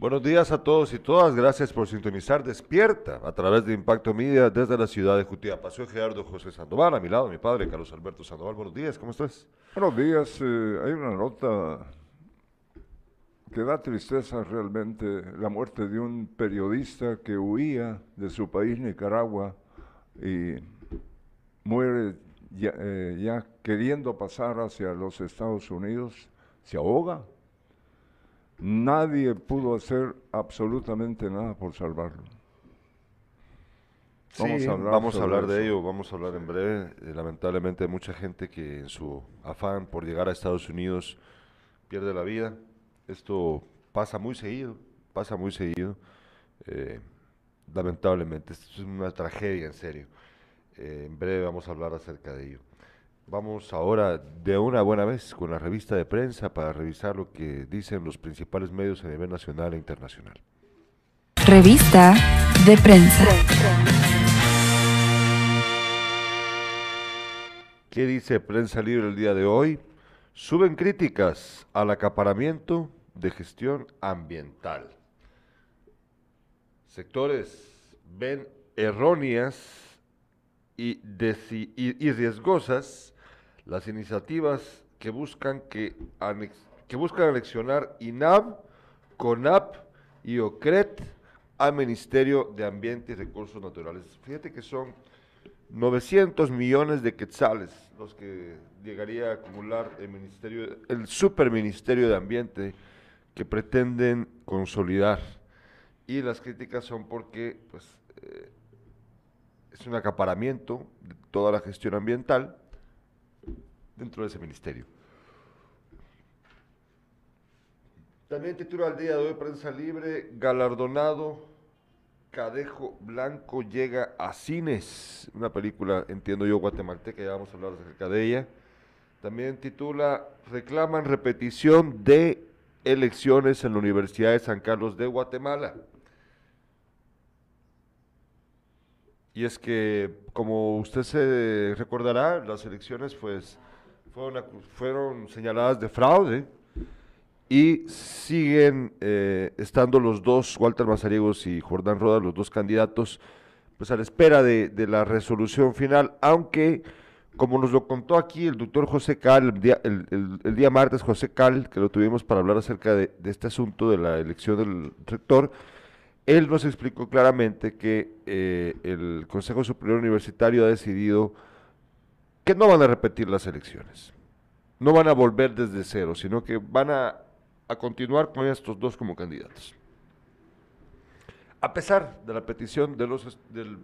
Buenos días a todos y todas. Gracias por sintonizar Despierta a través de Impacto Media desde la ciudad de Jutiapa. Soy Gerardo José Sandoval, a mi lado mi padre Carlos Alberto Sandoval. Buenos días, ¿cómo estás? Buenos días. eh, hay una nota que da tristeza realmente, la muerte de un periodista que huía de su país, Nicaragua, y muere ya, eh, ya queriendo pasar hacia los Estados Unidos, se ahoga. Nadie pudo hacer absolutamente nada por salvarlo. Vamos a hablar, vamos a sobre hablar de eso. ello, vamos a hablar en breve. Eh, lamentablemente hay mucha gente que en su afán por llegar a Estados Unidos pierde la vida. Esto pasa muy seguido, pasa muy seguido. Eh, lamentablemente, esto es una tragedia en serio. Eh, en breve vamos a hablar acerca de ello. Vamos ahora de una buena vez con la revista de prensa para revisar lo que dicen los principales medios a nivel nacional e internacional. Revista de prensa. ¿Qué dice Prensa Libre el día de hoy? Suben críticas al acaparamiento de gestión ambiental. Sectores ven erróneas y, desi- y- y riesgosas las iniciativas que buscan, que, anex- buscan anexionar INAB, CONAP y OCRET al Ministerio de Ambiente y Recursos Naturales. Fíjate que son 900 millones de quetzales los que llegaría a acumular el ministerio, el superministerio de ambiente que pretenden consolidar. Y las críticas son porque pues, eh, es un acaparamiento de toda la gestión ambiental dentro de ese ministerio. También titula el día de hoy Prensa Libre, galardonado Cadejo Blanco llega a cines, una película, entiendo yo, guatemalteca, ya vamos a hablar acerca de ella. También titula Reclaman repetición de elecciones en la Universidad de San Carlos de Guatemala. Y es que, como usted se recordará, las elecciones pues, fueron, fueron señaladas de fraude y siguen eh, estando los dos, Walter Mazariegos y Jordán Rodas, los dos candidatos, pues a la espera de, de la resolución final, aunque, como nos lo contó aquí el doctor José Cal, el día, el- el- día martes, José Cal, que lo tuvimos para hablar acerca de, de este asunto de la elección del rector, él nos explicó claramente que eh, el Consejo Superior Universitario ha decidido que no van a repetir las elecciones no van a volver desde cero, sino que van a, a continuar con estos dos como candidatos. A pesar de la petición de, los, del-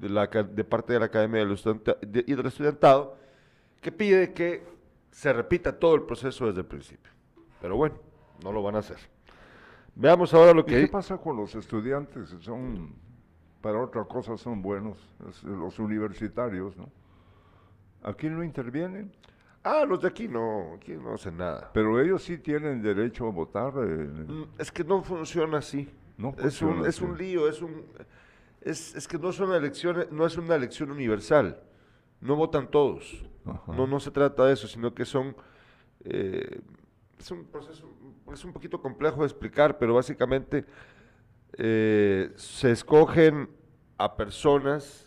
de, la de parte de la Academia de los Estudenta- de- y del Estudiantado, que pide que se repita todo el proceso desde el principio. Pero bueno, no lo van a hacer. Veamos ahora lo ¿Y que... qué pasa con los estudiantes? Son, para otra cosa son buenos, es- los universitarios, ¿no? Aquí no intervienen, Ah, los de aquí no, aquí no hacen nada. pero ellos sí tienen derecho a votar. eh, Mm, Es que no funciona así. No es un, es un lío, es un es, es que no son elecciones, no es una elección universal. No votan todos. Ajá. No, no se trata de eso, sino que son eh, es un proceso, es un poquito complejo de explicar, pero básicamente eh, se escogen a personas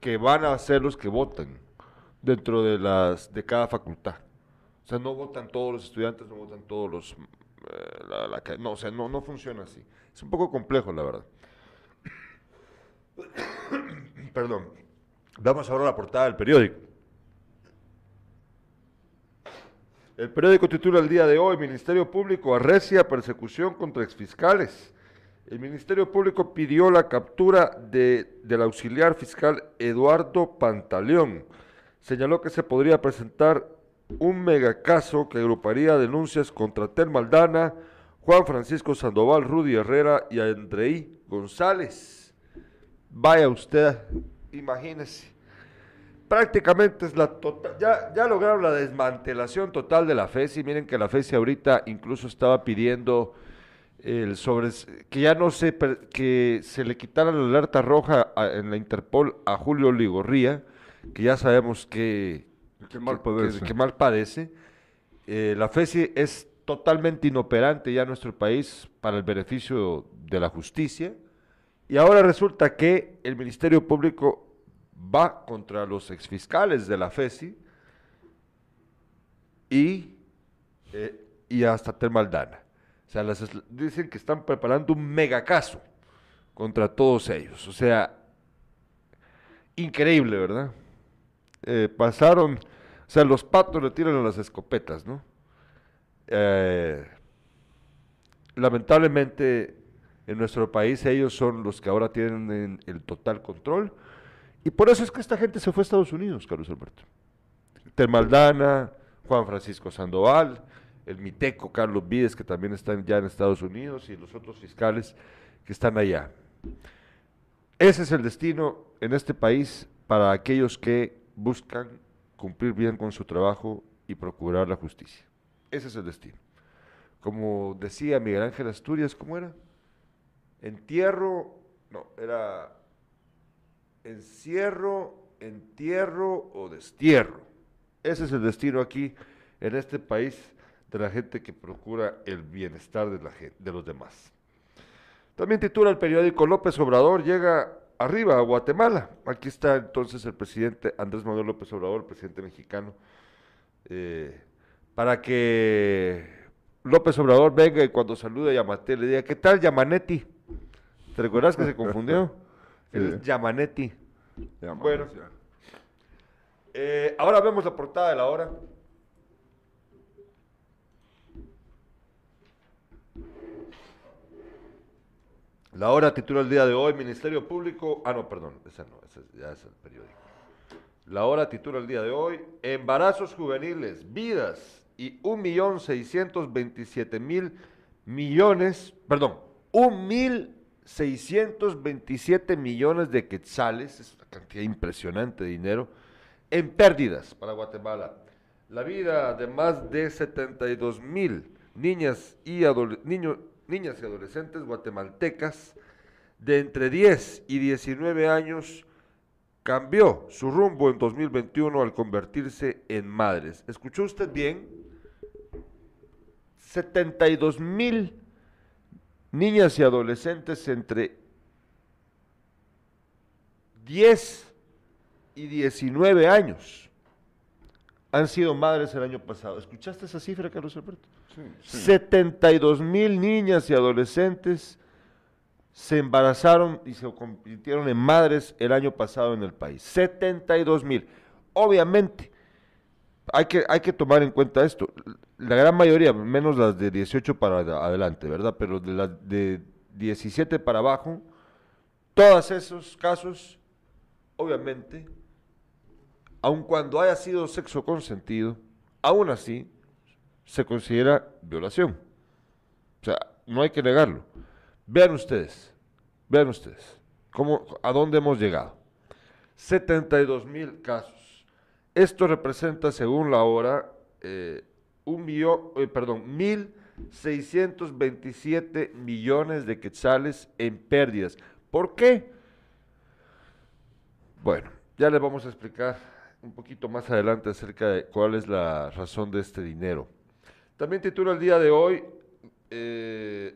que van a ser los que votan dentro de las de cada facultad. O sea, no votan todos los estudiantes, no votan todos los eh, no, o sea, no, no funciona así. Es un poco complejo, la verdad. Perdón. Vamos ahora a la portada del periódico. El periódico titula el día de hoy, Ministerio Público arrecia persecución contra exfiscales. El Ministerio Público pidió la captura de, del auxiliar fiscal Eduardo Pantaleón. Señaló que se podría presentar un megacaso que agruparía denuncias contra Tel Maldana, Juan Francisco Sandoval, Rudy Herrera y Andreí González. Vaya usted, imagínese. Prácticamente es la total, ya, ya lograron la desmantelación total de la FESI. Miren que la FESI ahorita incluso estaba pidiendo el sobre que ya no se que se le quitara la alerta roja a- en la Interpol a Julio Ligorría, que ya sabemos que, Que mal padece. que mal padece. Eh, la FESI es totalmente inoperante ya nuestro país para el beneficio de la justicia. Y ahora resulta que el Ministerio Público va contra los exfiscales de la FESI y, eh, y hasta Termaldana. O sea, las, dicen que están preparando un megacaso contra todos ellos. O sea, increíble, ¿verdad? Eh, pasaron, o sea, los patos le tiran a las escopetas, ¿no? Eh, lamentablemente en nuestro país ellos son los que ahora tienen el total control y por eso es que esta gente se fue a Estados Unidos, Carlos Alberto. Termaldana, Juan Francisco Sandoval, el Miteco Carlos Vides, que también están ya en Estados Unidos, y los otros fiscales que están allá. Ese es el destino en este país para aquellos que buscan cumplir bien con su trabajo y procurar la justicia. Ese es el destino. Como decía Miguel Ángel Asturias, ¿cómo era? Entierro, no, era encierro, entierro o destierro. Ese es el destino aquí en este país de la gente que procura el bienestar de, la de los demás. También titula el periódico López Obrador llega arriba a Guatemala. Aquí está entonces el presidente Andrés Manuel López Obrador, el presidente mexicano, eh, para que López Obrador venga y cuando salude a Yamate le diga, ¿qué tal Yamanetti? ¿Te recuerdas que se confundió? Es Yamanetti. bueno. Eh, ahora vemos la portada de la hora. La hora titula el día de hoy, Ministerio Público. Ah, no, perdón, esa no, ese ya es el periódico. La hora titula el día de hoy, Embarazos juveniles, vidas y un millón seiscientos veintisiete mil millones, perdón, un mil 627 millones de quetzales, es una cantidad impresionante de dinero, en pérdidas para Guatemala. La vida de más de 72 mil niñas y, niños, niñas y adolescentes guatemaltecas de entre 10 y 19 años cambió su rumbo en 2021 al convertirse en madres. ¿Escuchó usted bien? 72 mil niñas y adolescentes entre 10 y 19 años han sido madres el año pasado. ¿Escuchaste esa cifra, Carlos Alberto? Sí, 72 mil niñas y adolescentes se embarazaron y se convirtieron en madres el año pasado en el país. 72 mil. Obviamente, hay que, hay que tomar en cuenta esto. La gran mayoría, menos las de 18 para adelante, ¿verdad? Pero de las de 17 para abajo, todos esos casos, obviamente, aun cuando haya sido sexo consentido, aún así se considera violación. O sea, no hay que negarlo. Vean ustedes, vean ustedes, cómo, a dónde hemos llegado. 72 mil casos. Esto representa, según la hora, eh, un millón, eh, perdón, mil veintisiete millones de quetzales en pérdidas. ¿Por qué? Bueno, ya les vamos a explicar un poquito más adelante acerca de cuál es la razón de este dinero. También titula el día de hoy, eh,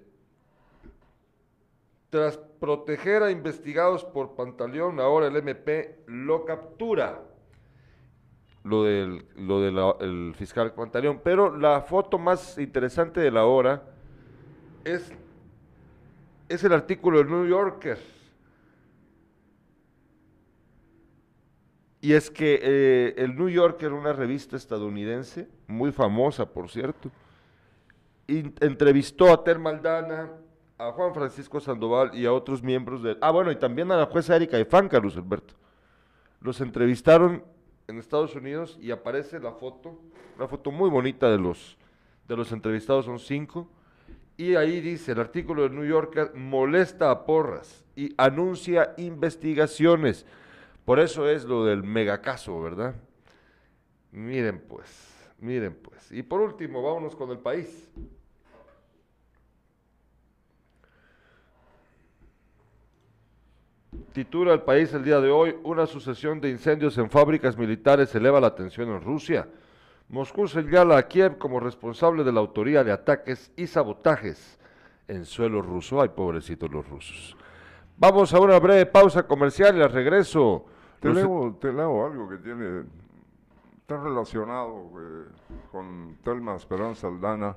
tras proteger a investigados por Pantaleón, ahora el MP lo captura lo del, lo fiscal Pantaleón. Pero la foto más interesante de la hora es, es el artículo del New Yorker. Y es que eh, el New Yorker, una revista estadounidense, muy famosa por cierto, entrevistó a Ter Maldana, a Juan Francisco Sandoval y a otros miembros de... Ah, bueno, y también a la jueza Erika Efán, Carlos Alberto. Los entrevistaron en Estados Unidos y aparece la foto, una foto muy bonita de los, de los entrevistados, son cinco, y ahí dice, el artículo del New Yorker molesta a Porras y anuncia investigaciones. Por eso es lo del megacaso, ¿verdad? Miren pues, miren pues. Y por último, vámonos con el país. Titula el país el día de hoy, una sucesión de incendios en fábricas militares eleva la tensión en Rusia. Moscú señala a Kiev como responsable de la autoría de ataques y sabotajes en suelo ruso. Ay, pobrecitos los rusos. Vamos a una breve pausa comercial y al regreso. Te leo, te leo algo que tiene, está relacionado eh, con Telma Esperanza Aldana.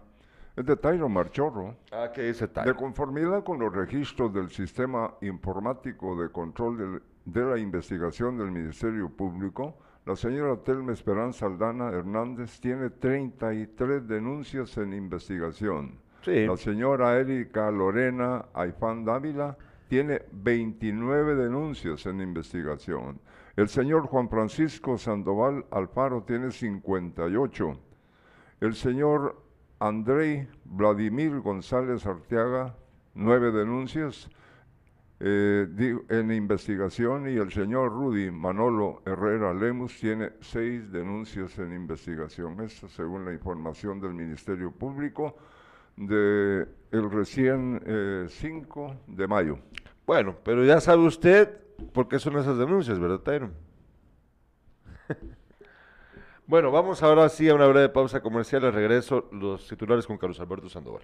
Es de Tairo Marchorro. Ah, ¿qué dice tal? De conformidad con los registros del Sistema Informático de Control de la Investigación del Ministerio Público, la señora Telma Esperanza Aldana Hernández tiene 33 denuncias en investigación. Sí. La señora Erika Lorena Aifán Dávila tiene 29 denuncias en investigación. El señor Juan Francisco Sandoval Alfaro tiene 58. El señor Andrei Vladimir González Arteaga, nueve denuncias eh, en investigación y el señor Rudy Manolo Herrera Lemus tiene seis denuncias en investigación. Esto según la información del Ministerio Público de el recién eh, 5 de mayo. Bueno, pero ya sabe usted por qué son esas denuncias, ¿verdad, Tyron? bueno, vamos ahora sí a una breve pausa comercial. Al regreso, los titulares con Carlos Alberto Sandoval.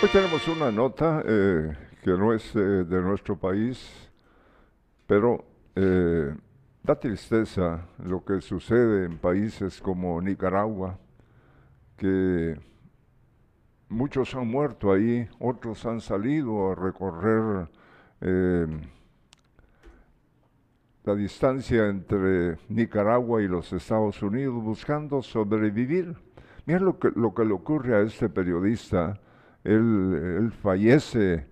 Hoy tenemos una nota eh, que no es eh, de nuestro país, pero eh, da tristeza lo que sucede en países como Nicaragua, que muchos han muerto ahí, otros han salido a recorrer eh, la distancia entre Nicaragua y los Estados Unidos buscando sobrevivir. Mira lo que, lo que le ocurre a este periodista. Él, fallece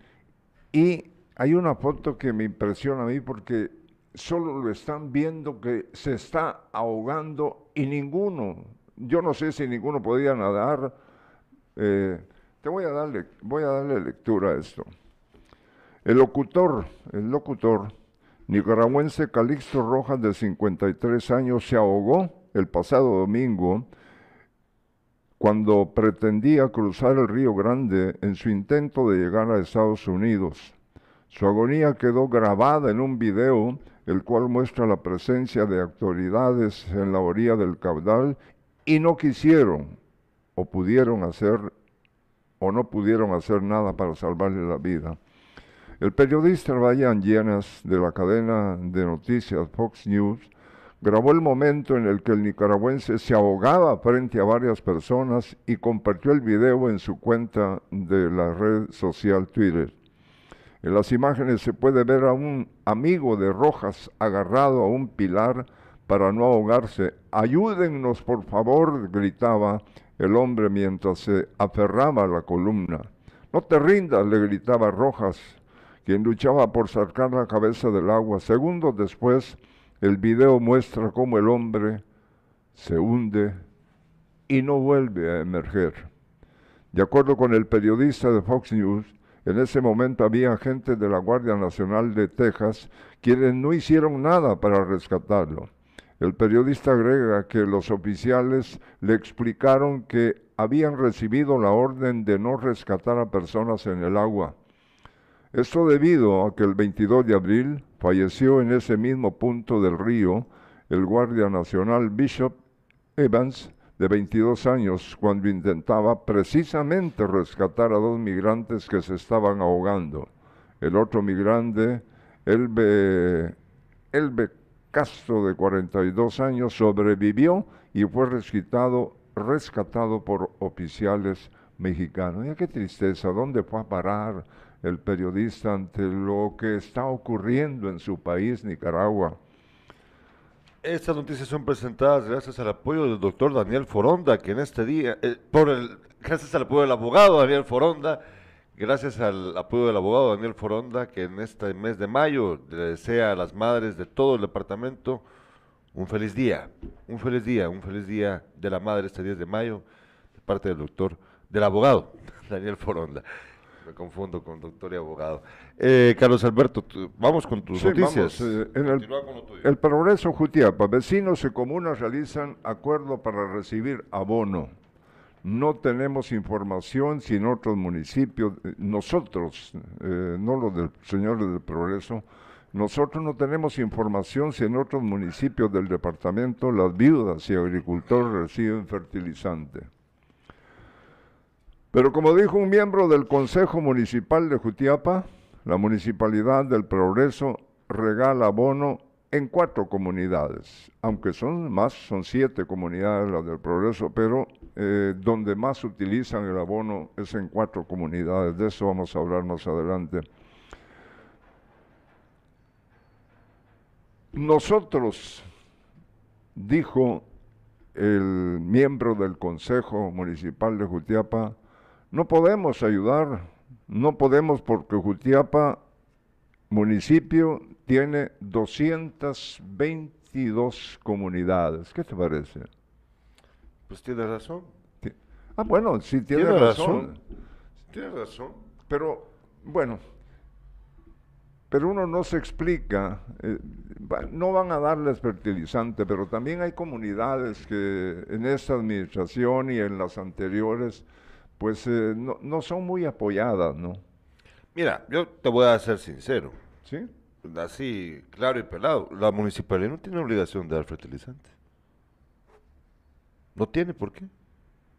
y hay una foto que me impresiona a mí porque solo lo están viendo que se está ahogando y ninguno, yo no sé si ninguno podía nadar. Eh, te voy a darle, voy a darle lectura a esto. El locutor, el locutor nicaragüense Calixto Rojas de 53 años se ahogó el pasado domingo cuando pretendía cruzar el Río Grande en su intento de llegar a Estados Unidos. Su agonía quedó grabada en un video, el cual muestra la presencia de autoridades en la orilla del caudal y no quisieron o pudieron hacer o no pudieron hacer nada para salvarle la vida. El periodista Ryan Llenas de la cadena de noticias Fox News grabó el momento en el que el nicaragüense se ahogaba frente a varias personas y compartió el video en su cuenta de la red social Twitter. En las imágenes se puede ver a un amigo de Rojas agarrado a un pilar para no ahogarse. Ayúdennos, por favor, gritaba el hombre mientras se aferraba a la columna. No te rindas, le gritaba Rojas, quien luchaba por sacar la cabeza del agua. Segundos después, el video muestra cómo el hombre se hunde y no vuelve a emerger. De acuerdo con el periodista de Fox News, en ese momento había agentes de la Guardia Nacional de Texas quienes no hicieron nada para rescatarlo. El periodista agrega que los oficiales le explicaron que habían recibido la orden de no rescatar a personas en el agua. Esto debido a que el 22 de abril falleció en ese mismo punto del río el guardia nacional Bishop Evans, de 22 años, cuando intentaba precisamente rescatar a dos migrantes que se estaban ahogando. El otro migrante, Elbe, Elbe Castro, de 42 años, sobrevivió y fue rescatado, por oficiales mexicanos. Qué tristeza, ¿dónde fue a parar el periodista ante lo que está ocurriendo en su país, Nicaragua? Estas noticias son presentadas gracias al apoyo del doctor Daniel Foronda, que en este día, eh, por el, gracias al apoyo del abogado Daniel Foronda, gracias al apoyo del abogado Daniel Foronda, que en este mes de mayo le desea a las madres de todo el departamento un feliz día, un feliz día, un feliz día de la madre este 10 de mayo, de parte del doctor, del abogado Daniel Foronda. Me confundo con doctor y abogado. Eh, Carlos Alberto, tú- vamos con tus Sí, noticias. vamos, eh, en el, Continúa con lo tuyo. el Progreso Jutiapa, vecinos y comunas realizan acuerdo para recibir abono. No tenemos información si en otros municipios, eh, nosotros, eh, no los del señores del Progreso, nosotros no tenemos información si en otros municipios del departamento las viudas y agricultores reciben fertilizante. Pero como dijo un miembro del Consejo Municipal de Jutiapa, la Municipalidad del Progreso regala abono en cuatro comunidades, aunque son más, son siete comunidades las del Progreso, pero eh, donde más utilizan el abono es en cuatro comunidades, de eso vamos a hablar más adelante. Nosotros, dijo el miembro del Consejo Municipal de Jutiapa, no podemos ayudar, no podemos porque Jutiapa municipio tiene 222 comunidades. ¿Qué te parece? Pues tiene razón. Ah, bueno, sí tiene, Tiene razón. razón. Tiene razón. Pero, bueno, pero uno no se explica, eh, va- no van a darles fertilizante, pero también hay comunidades que en esta administración y en las anteriores, pues eh, no, no son muy apoyadas, ¿no? Mira, yo te voy a ser sincero. ¿Sí? Así, claro y pelado. La municipalidad no tiene obligación de dar fertilizante. No tiene por qué.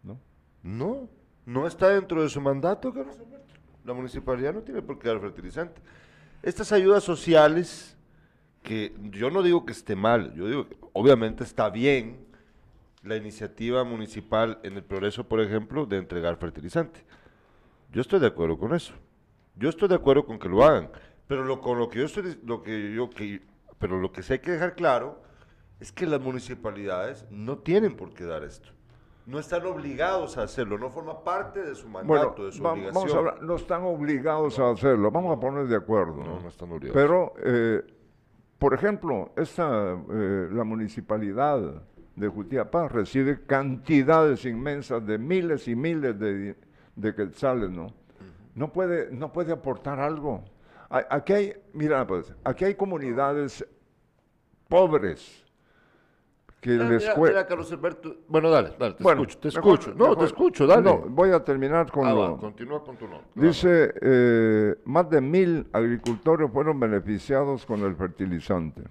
¿No? No, no está dentro de su mandato, Carlos Alberto. La municipalidad no tiene por qué dar fertilizante. Estas ayudas sociales, que yo no digo que esté mal, yo digo que obviamente está bien la iniciativa municipal en el progreso, por ejemplo, de entregar fertilizante. Yo estoy de acuerdo con eso. Yo estoy de acuerdo con que lo hagan, pero lo con lo que yo estoy, lo que yo que, pero lo que sí hay que dejar claro es que las municipalidades no tienen por qué dar esto. No están obligados a hacerlo, no forma parte de su Bueno, mandato, de su obligación. vamos a hablar, no están obligados a hacerlo, vamos a poner de acuerdo. No, no están obligados. Pero, eh, por ejemplo, esta, eh, la municipalidad de Jutiapa recibe cantidades inmensas de miles y miles de, de quetzales, ¿no? No puede, no puede aportar algo. Aquí hay, mira, pues, aquí hay comunidades pobres que Mira, les mira, Carlos Alberto. Bueno, dale, dale, te Bueno, escucho, te mejor- escucho. No, mejor- te escucho, dale. No, voy a terminar con Ah, lo... va, continúa con tu nota. Dice, eh, más de mil agricultores fueron beneficiados con el fertilizante.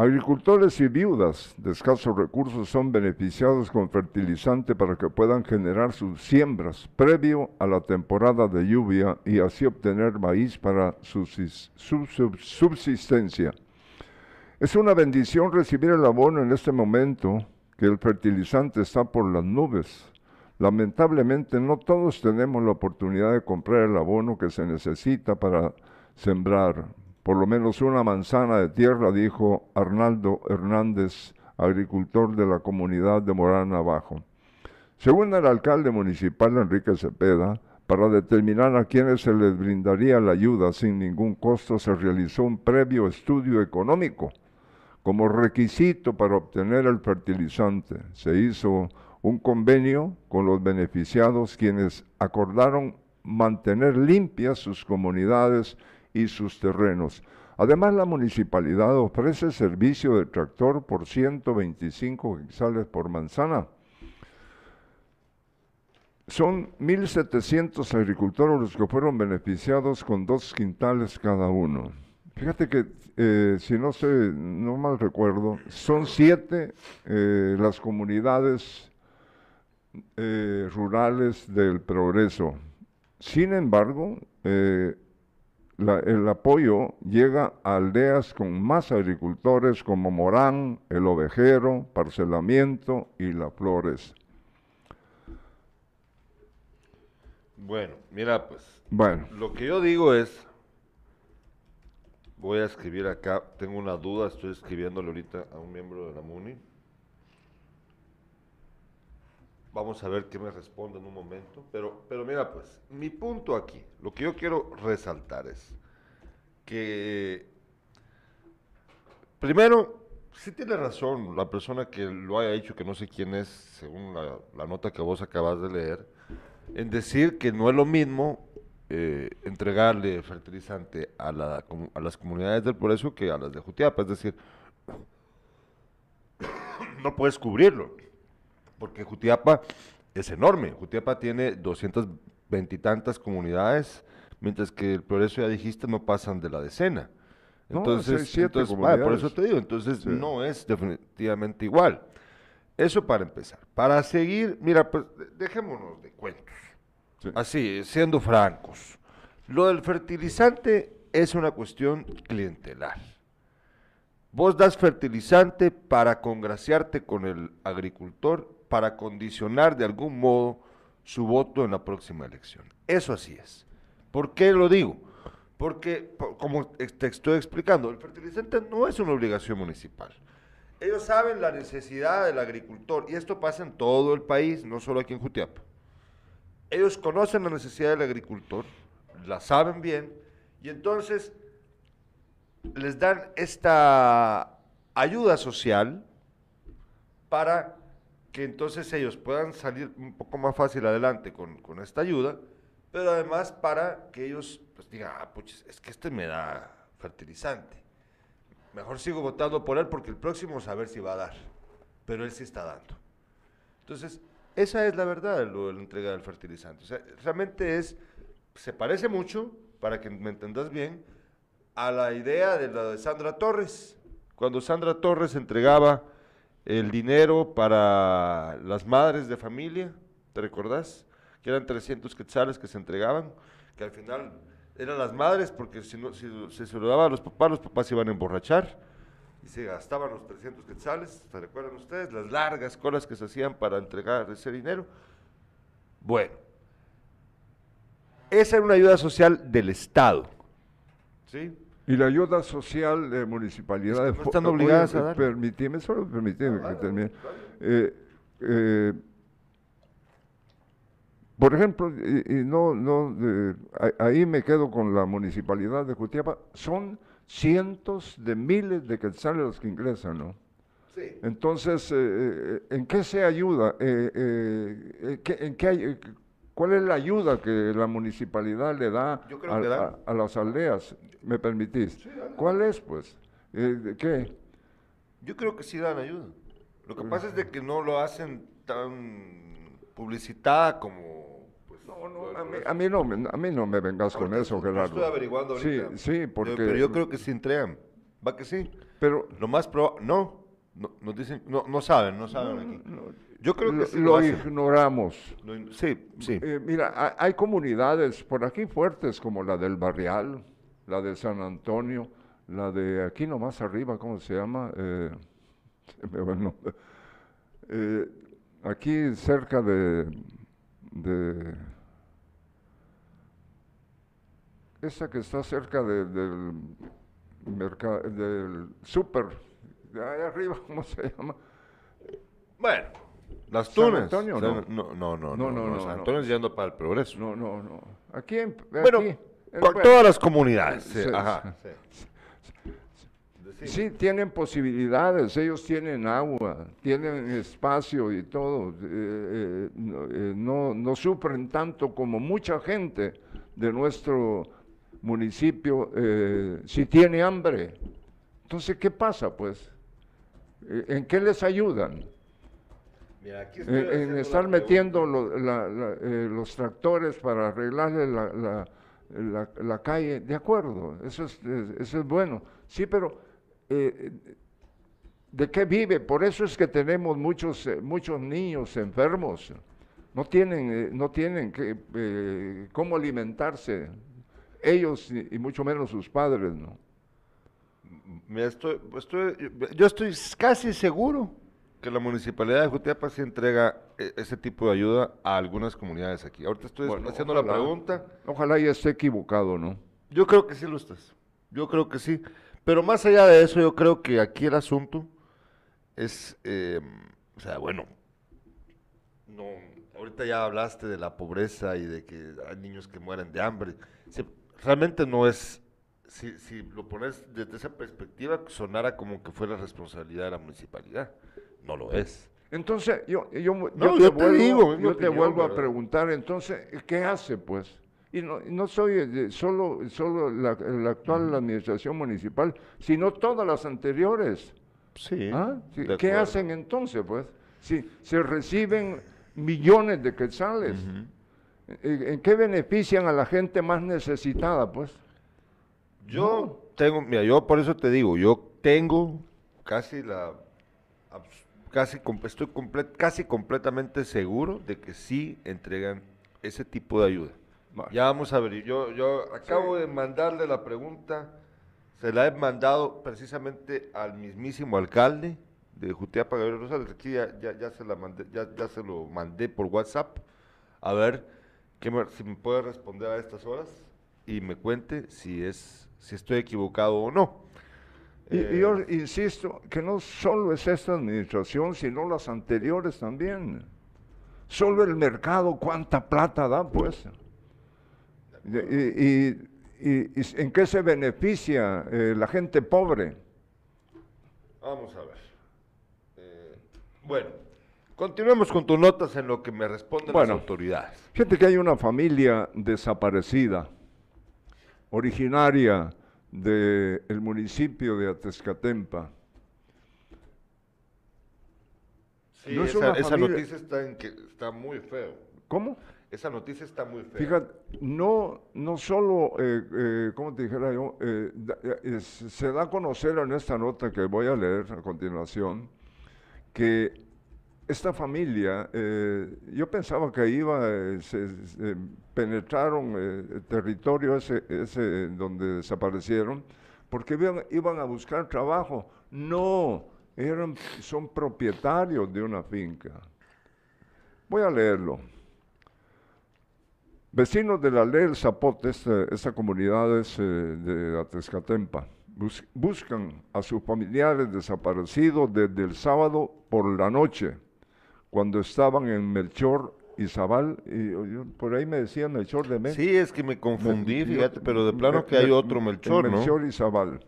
Agricultores y viudas de escasos recursos son beneficiados con fertilizante para que puedan generar sus siembras previo a la temporada de lluvia y así obtener maíz para su sis- su sub- subsistencia. Es una bendición recibir el abono en este momento que el fertilizante está por las nubes. Lamentablemente no todos tenemos la oportunidad de comprar el abono que se necesita para sembrar. Por lo menos una manzana de tierra, dijo Arnaldo Hernández, agricultor de la comunidad de Morán Abajo. Según el alcalde municipal Enrique Cepeda, para determinar a quienes se les brindaría la ayuda sin ningún costo, se realizó un previo estudio económico como requisito para obtener el fertilizante. Se hizo un convenio con los beneficiados quienes acordaron mantener limpias sus comunidades y sus terrenos. Además, la municipalidad ofrece servicio de tractor por 125 quetzales por manzana. son 1.700 agricultores los que fueron beneficiados con dos quintales cada uno. Fíjate que, eh, si no sé, no mal recuerdo, son siete eh, las comunidades eh, rurales del progreso. Sin embargo, la- el apoyo llega a aldeas con más agricultores como Morán, El Ovejero, Parcelamiento y Las Flores. Bueno, mira, pues Bueno, lo que yo digo es, voy a escribir acá, tengo una duda, estoy escribiéndole ahorita a un miembro de la MUNI. Vamos a ver qué me responde en un momento, pero, pero mira, pues, mi punto aquí, lo que yo quiero resaltar es que, primero, sí tiene razón la persona que lo haya dicho, que no sé quién es, según la, nota que vos acabas de leer, en decir que no es lo mismo eh, entregarle fertilizante a, la, a las comunidades del Progreso que a las de Jutiapa, es decir, no puedes cubrirlo, porque Jutiapa es enorme, Jutiapa tiene 220 y tantas comunidades, mientras que el Progreso, ya dijiste, no pasan de la decena. No, Entonces, seis, siete entonces, vaya, por eso te digo, entonces Sí. no es definitivamente igual. Eso para empezar. Para seguir, mira, pues de- dejémonos de cuentos. Sí. Así, siendo francos. Lo del fertilizante es una cuestión clientelar. Vos das fertilizante para congraciarte con el agricultor, para condicionar de algún modo su voto en la próxima elección. Eso así es. ¿Por qué lo digo? Porque, po- como te estoy explicando, el fertilizante no es una obligación municipal. Ellos saben la necesidad del agricultor y esto pasa en todo el país, no solo aquí en Jutiapa. Ellos conocen la necesidad del agricultor, la saben bien y entonces les dan esta ayuda social para que entonces ellos puedan salir un poco más fácil adelante con, con esta ayuda, pero además para que ellos pues, digan, ah, puchis, es que este me da fertilizante. Mejor sigo votando por él porque el próximo a ver si va a dar, pero él sí está dando. Entonces, esa es la verdad lo de la entrega del fertilizante. O sea, realmente es, se parece mucho, para que me entendas bien, a la idea de la de Sandra Torres. Cuando Sandra Torres entregaba el dinero para las madres de familia, ¿te recordás? Que eran 300 quetzales que se entregaban, que al final eran las madres, porque si, no, si, si se lo daba a los papás, los papás se iban a emborrachar y se gastaban los 300 quetzales, ¿se recuerdan ustedes? Las largas colas que se hacían para entregar ese dinero. Bueno, esa era una ayuda social del Estado, ¿sí? Y la ayuda social de municipalidades... Es que están obligadas a dar. Permitime, solo permitime que termine. Eh, eh, por ejemplo, y, y no, no, ahí me quedo con la municipalidad de Jutiapa, son cientos de miles de quetzales los que ingresan, ¿no? Sí. Entonces, eh, ¿en qué se ayuda? Eh, eh, eh, ¿qué- en qué hay- ¿Cuál es la ayuda que la municipalidad le da, a las aldeas? ¿Me permitís? ¿Cuál es, pues? Eh, ¿de ¿Qué? Yo creo que sí dan ayuda. Lo que pasa es de que no lo hacen tan publicitada como... Pues, No, no, a, mí, a mí no, me- a mí no me vengas con eso, yo Gerardo. Estoy averiguando ahorita. Sí, sí, porque... Pero yo creo que sí entregan. Va que sí. pero Lo más probable... No, no, nos dicen... No, no saben, no saben aquí. Yo creo que lo, sí lo ignoramos. Lo in- Sí, sí. Eh, mira, ha- hay comunidades por aquí fuertes como la del Barrial, la de San Antonio, la de aquí nomás arriba, ¿cómo se llama? Eh. Eh, aquí cerca de, de esa que está cerca de- del mercado, del súper, de ahí arriba, ¿cómo se llama? Bueno, las tunas. Antonio, no. no, no, no, No, no, no, San. Antonio yendo para el progreso. No, no, no. Aquí en Bueno, aquí, eh, bueno. todas las comunidades. sí, Sí, ajá. Sí. Sí, tienen posibilidades, ellos tienen agua, tienen espacio y todo. eh, eh, no, eh, no, no sufren tanto como mucha gente de nuestro municipio eh, si tiene hambre. Entonces, ¿qué pasa pues? ¿En qué les ayudan? Mira, aquí estoy en, en haciendo la estar metiendo lo- la- la- eh, los tractores para arreglarle la, la- la- calle, de acuerdo, eso es, eso es bueno. Sí, pero eh, ¿de qué vive? Por eso es que tenemos muchos, eh, muchos niños enfermos. No tienen, eh, no tienen que, cómo alimentarse, ellos y, mucho menos sus padres, ¿no? Estoy, estoy- yo estoy casi seguro que la municipalidad de Jutiapa sí entrega eh, ese tipo de ayuda a algunas comunidades aquí. Ahorita estoy Bueno, haciendo la ojalá. pregunta. Ojalá ya esté equivocado, ¿no? Yo creo que sí lo estás. Yo creo que sí. Pero más allá de eso, yo creo que aquí el asunto es, eh, o sea, bueno, no, ahorita ya hablaste de la pobreza y de que hay niños que mueren de hambre. Sí, realmente no es, si, si lo pones desde esa perspectiva, sonara como que fuera responsabilidad de la municipalidad. No lo es. Entonces, yo, yo, No, yo te digo, es mi yo te opinión, vuelvo a preguntar, entonces, ¿qué hace, pues? Y no, y no soy eh, solo, solo la, la actual administración municipal, sino todas las anteriores. Sí. ¿ah? Sí, ¿Qué acuerdo. hacen entonces, pues? Si se reciben millones de quetzales, ¿en, en qué benefician a la gente más necesitada, pues? Yo tengo, mira, yo por eso te digo, yo tengo casi la, casi, estoy comple- casi completamente seguro de que sí entregan ese tipo de ayuda. Vale. Ya vamos a ver, yo, yo acabo de mandarle la pregunta, se la he mandado precisamente al mismísimo alcalde de Jutiapa, Gabriel Rosales, aquí ya, ya, ya se la mandé, ya, ya se lo mandé por WhatsApp, a ver qué me- si me puede responder a estas horas y me cuente si es si estoy equivocado o no. Y, Eh, yo insisto que no solo es esta administración, sino las anteriores también. Solo el mercado, ¿cuánta plata da, pues? Y, y- y- y en qué se beneficia eh, la gente pobre? Vamos a ver. Eh, bueno, continuemos con tus notas en lo que me responden Bueno. las autoridades. Fíjate que hay una familia desaparecida, originaria del municipio de Atezcatempa. Sí, No es esa, esa noticia está, en que, está muy feo. ¿Cómo? Esa noticia está muy fea. Fíjate, no, no solo, eh, eh, ¿cómo te dijera yo? Eh, da- eh, es- se da a conocer en esta nota que voy a leer a continuación que esta familia, eh, yo pensaba que iba, eh, se, penetraron eh, el territorio ese, ese donde desaparecieron, porque iban, a buscar trabajo. No, eran, son propietarios de una finca. Voy a leerlo. Vecinos de la Ley del Zapote, esta, esta comunidad es eh, de Atezcatempa, bus- buscan a sus familiares desaparecidos desde el sábado por la noche, cuando estaban en Melchor y Zabal, y yo- por ahí me decía Melchor de México. Sí, es que me confundí, fíjate, pero de plano que hay otro Melchor, ¿no? Melchor y Zabal.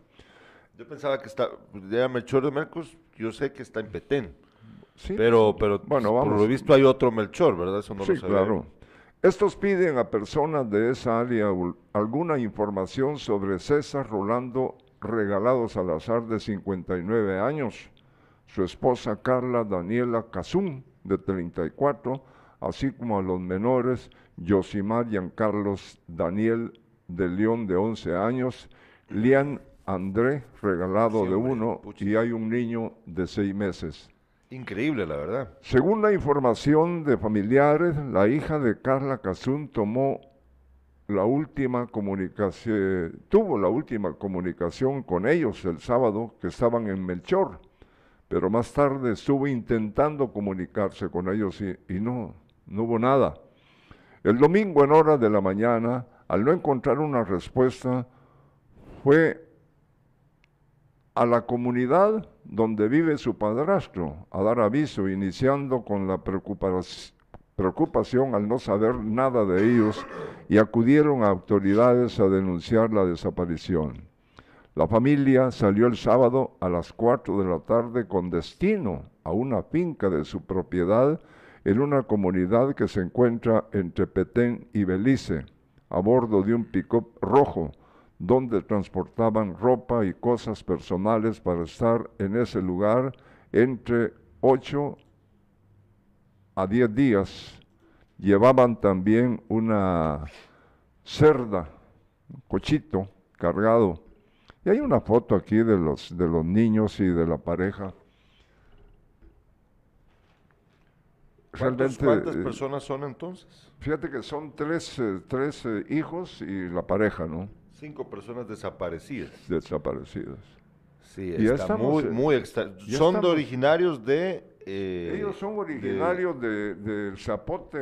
Yo pensaba que está, era Melchor de Mercos, yo sé que está en Petén, Sí, pero, pero Bueno, por vamos. lo visto hay otro Melchor, ¿verdad? Eso no sí, lo sabía. claro. Estos piden a personas de esa área alguna información sobre César Rolando Regalado Salazar, de 59 años, su esposa Carla Daniela Cazún, de 34, así como a los menores Yosimar Giancarlos Daniel de León, de 11 años, Lian André Regalado, Sí, de hombre, 1, pucha. y hay un niño de 6 meses. Increíble, la verdad. Según la información de familiares, la hija de Carla Cazún tomó la última comunicación, tuvo la última comunicación con ellos el sábado que estaban en Melchor, pero más tarde estuvo intentando comunicarse con ellos y, y no, no hubo nada. El domingo en horas de la mañana, al no encontrar una respuesta, fue a la comunidad donde vive su padrastro a dar aviso, iniciando con la preocupac- preocupación al no saber nada de ellos y acudieron a autoridades a denunciar la desaparición. La familia salió el sábado a las 4 de la tarde con destino a una finca de su propiedad en una comunidad que se encuentra entre Petén y Belice, a bordo de un pick-up rojo, donde transportaban ropa y cosas personales para estar en ese lugar entre 8 a 10 días, llevaban también una cerda, un cochito cargado. Y hay una foto aquí de los, de los niños y de la pareja. ¿Cuántos- Realmente, ¿Cuántas eh, personas son entonces? Fíjate que son tres, eh, tres eh, hijos y la pareja, ¿no? Cinco personas desaparecidas. Desaparecidos. Sí, Y está estamos, muy, muy extra. Son de originarios de... eh, Ellos son de originarios de, del Zapote,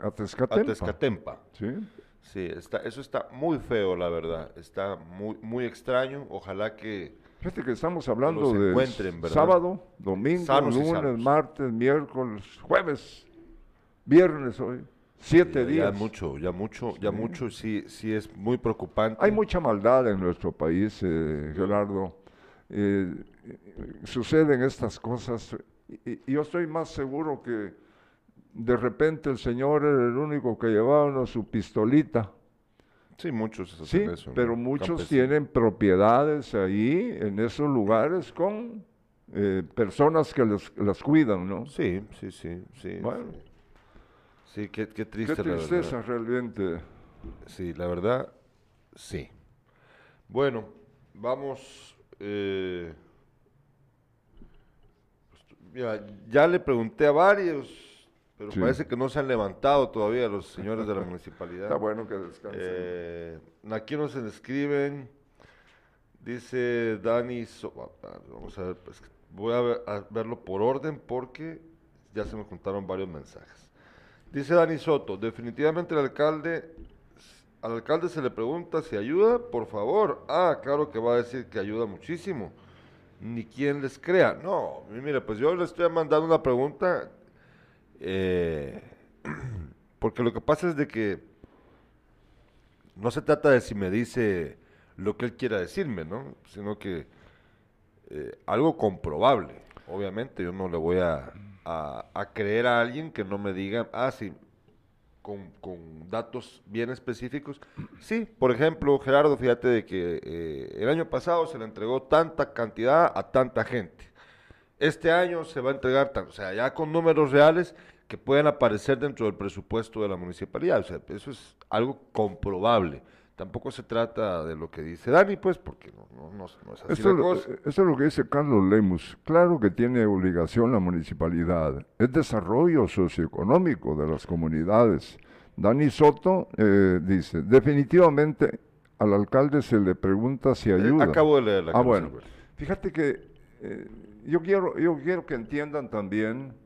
Atezcatempa. Atezcatempa. Sí. Sí, está, eso está muy feo, la verdad. Está muy, muy extraño. Ojalá que... Fíjate que estamos hablando de sábado, domingo, Sanos lunes, martes, miércoles, jueves, viernes hoy. Siete ya días. mucho, ya mucho, ya mucho, sí, sí es muy preocupante. Hay mucha maldad en nuestro país, eh, Gerardo. Eh, eh, suceden estas cosas. Y, y yo estoy más seguro que de repente el señor era el único que llevaba una su pistolita. Sí, muchos Sí, hacen eso, ¿no? pero muchos tienen propiedades ahí, en esos lugares, con eh, personas que les- las cuidan, ¿no? Sí, sí, sí, sí. Bueno. Sí, qué, qué Qué triste, tristeza realmente. Sí, la verdad, sí. Bueno, vamos. eh, pues, mira, ya le pregunté a varios, pero Sí. parece que no se han levantado todavía los señores de la municipalidad. Está bueno que descansen. Eh, aquí nos escriben, dice Dani, So- ah, vamos a ver, pues, voy a, ver- a verlo por orden porque ya se me juntaron varios mensajes. Dice Dani Soto, definitivamente el alcalde, al alcalde se le pregunta si ayuda, por favor. Ah, claro que va a decir que ayuda muchísimo. Ni quien les crea. No, mire, pues yo le estoy mandando una pregunta, eh, porque lo que pasa es de que no se trata de si me dice lo que él quiera decirme, ¿no? Sino que eh, algo comprobable. Obviamente yo no le voy a, creer a alguien que no me diga, ah, sí, con, datos bien específicos. Sí, por ejemplo, Gerardo, fíjate de que eh, el año pasado se le entregó tanta cantidad a tanta gente. Este año se va a entregar, o sea, ya con números reales que pueden aparecer dentro del presupuesto de la municipalidad. O sea, eso es algo comprobable. Tampoco se trata de lo que dice Dani, pues, porque no, no, no- no es así Esto, la es lo- cosa. esto es lo que dice Carlos Lemus. Claro que tiene obligación la municipalidad. Es desarrollo socioeconómico de las comunidades. Dani Soto eh, dice, definitivamente al alcalde se le pregunta si Eh, ayuda. acabo de leer la Ah, bueno. güey. Fíjate que eh, yo, quiero, yo quiero que entiendan también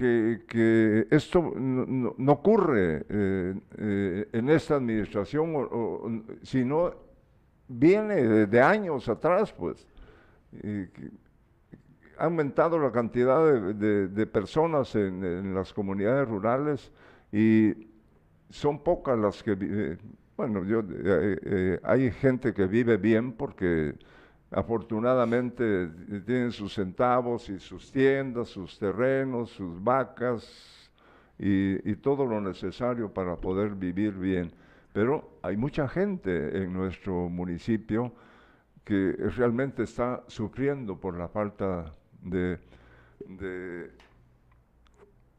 que, esto no, ocurre eh, eh, en esta administración, sino viene de, años atrás, pues. Ha aumentado la cantidad de, personas en, en las comunidades rurales y son pocas las que viven. Bueno, yo, eh, eh, hay gente que vive bien porque afortunadamente tienen sus centavos y sus tiendas, sus terrenos, sus vacas y, todo lo necesario para poder vivir bien. Pero hay mucha gente en nuestro municipio que realmente está sufriendo por la falta de,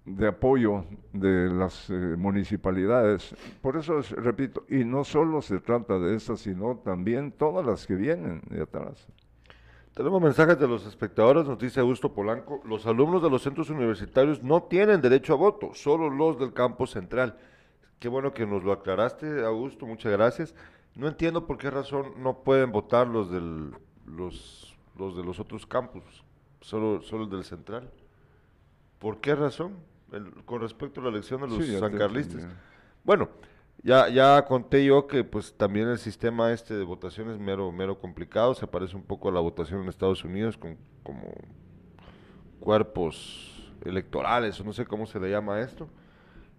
de apoyo de las eh, municipalidades. Por eso, es- repito, y no solo se trata de estas, sino también todas las que vienen de atrás. Tenemos mensajes de los espectadores, nos dice Augusto Polanco, los alumnos de los centros universitarios no tienen derecho a voto, solo los del campo central. Qué bueno que nos lo aclaraste, Augusto, muchas gracias. No entiendo por qué razón no pueden votar los, del, los, los de los otros campus, solo, solo el del central. ¿Por qué razón? El- con respecto a la elección de los Sí, sancarlistas. Bueno, ya, ya conté yo que pues también el sistema este de votación es mero, mero complicado, se parece un poco a la votación en Estados Unidos con como cuerpos electorales, o no sé cómo se le llama esto.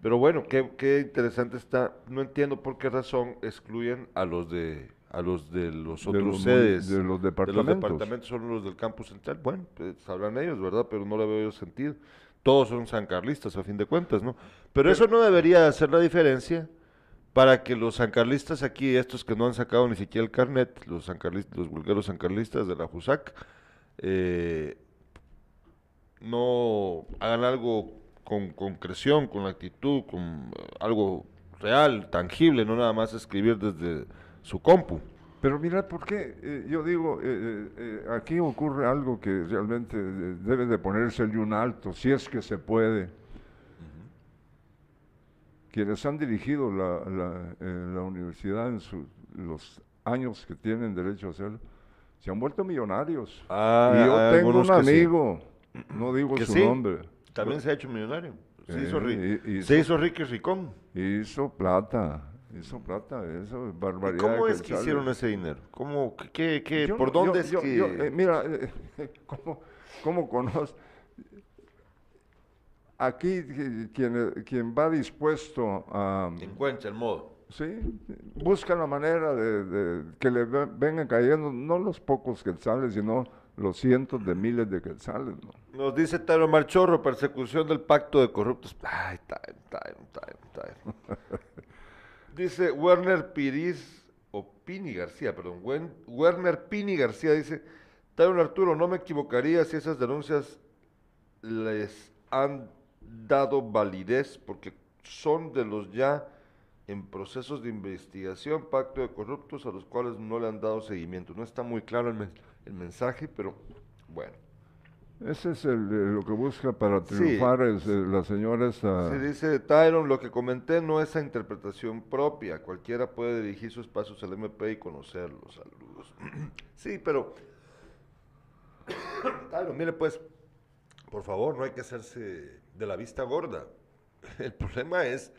Pero bueno, qué, qué interesante está. No entiendo por qué razón excluyen a los de a los de los De otros los sedes. de los De departamentos. los departamentos son los del campus central. Bueno, pues sabrán ellos, ¿verdad? Pero no le veo yo sentido. Todos son sancarlistas, a fin de cuentas, ¿no? Pero eso no debería hacer la diferencia para que los sancarlistas aquí, estos que no han sacado ni siquiera el carnet, los sancarlistas, los vulgueros sancarlistas de la JUSAC, eh, no hagan algo con concreción, con actitud, con algo real, tangible, no nada más escribir desde su compu. Pero mira, ¿por qué? Eh, yo digo, eh, eh, aquí ocurre algo que realmente debe de ponerse un alto, si es que se puede. Quienes han dirigido la, la, la universidad en su- los años que tienen derecho a hacerlo, se han vuelto millonarios. Ah, y yo tengo un sí. amigo, no digo Que su sí, nombre, También se ha hecho millonario. Se, hizo, y- y- se hizo rico y ricón. hizo plata, hizo plata, eso es ¿Y barbaridad. cómo es que hicieron ese dinero? ¿Cómo, qué, qué- Yo ¿Por no- yo- dónde es yo- que...? eh, mira, eh, ¿cómo, cómo conoce? Aquí qui- quien, quien va dispuesto a... Encuentra el modo. Sí, busca la manera de, de que le ve- vengan cayendo no los pocos quetzales, sino los cientos de miles de quetzales. ¿no? Nos dice Tyron Marchorro, persecución del pacto de corruptos. Ay, Tyron, Tyron, Tyron, Tyron. Dice Werner Piriz, o Pini García, perdón, Werner Pini García dice, Tyron Arturo, no me equivocaría si esas denuncias les han dado validez porque son de los ya en procesos de investigación, pacto de corruptos a los cuales no le han dado seguimiento. No está muy claro el, men- el mensaje, pero bueno. Ese es el, eh, lo que busca para Sí. triunfar es, eh, la señora esta... Se dice Tyron, lo que comenté no es a interpretación propia, cualquiera puede dirigir sus pasos al MP y conocerlos. Saludos. sí, pero Tyron, mire pues, por favor, no hay que hacerse de la vista gorda. El problema es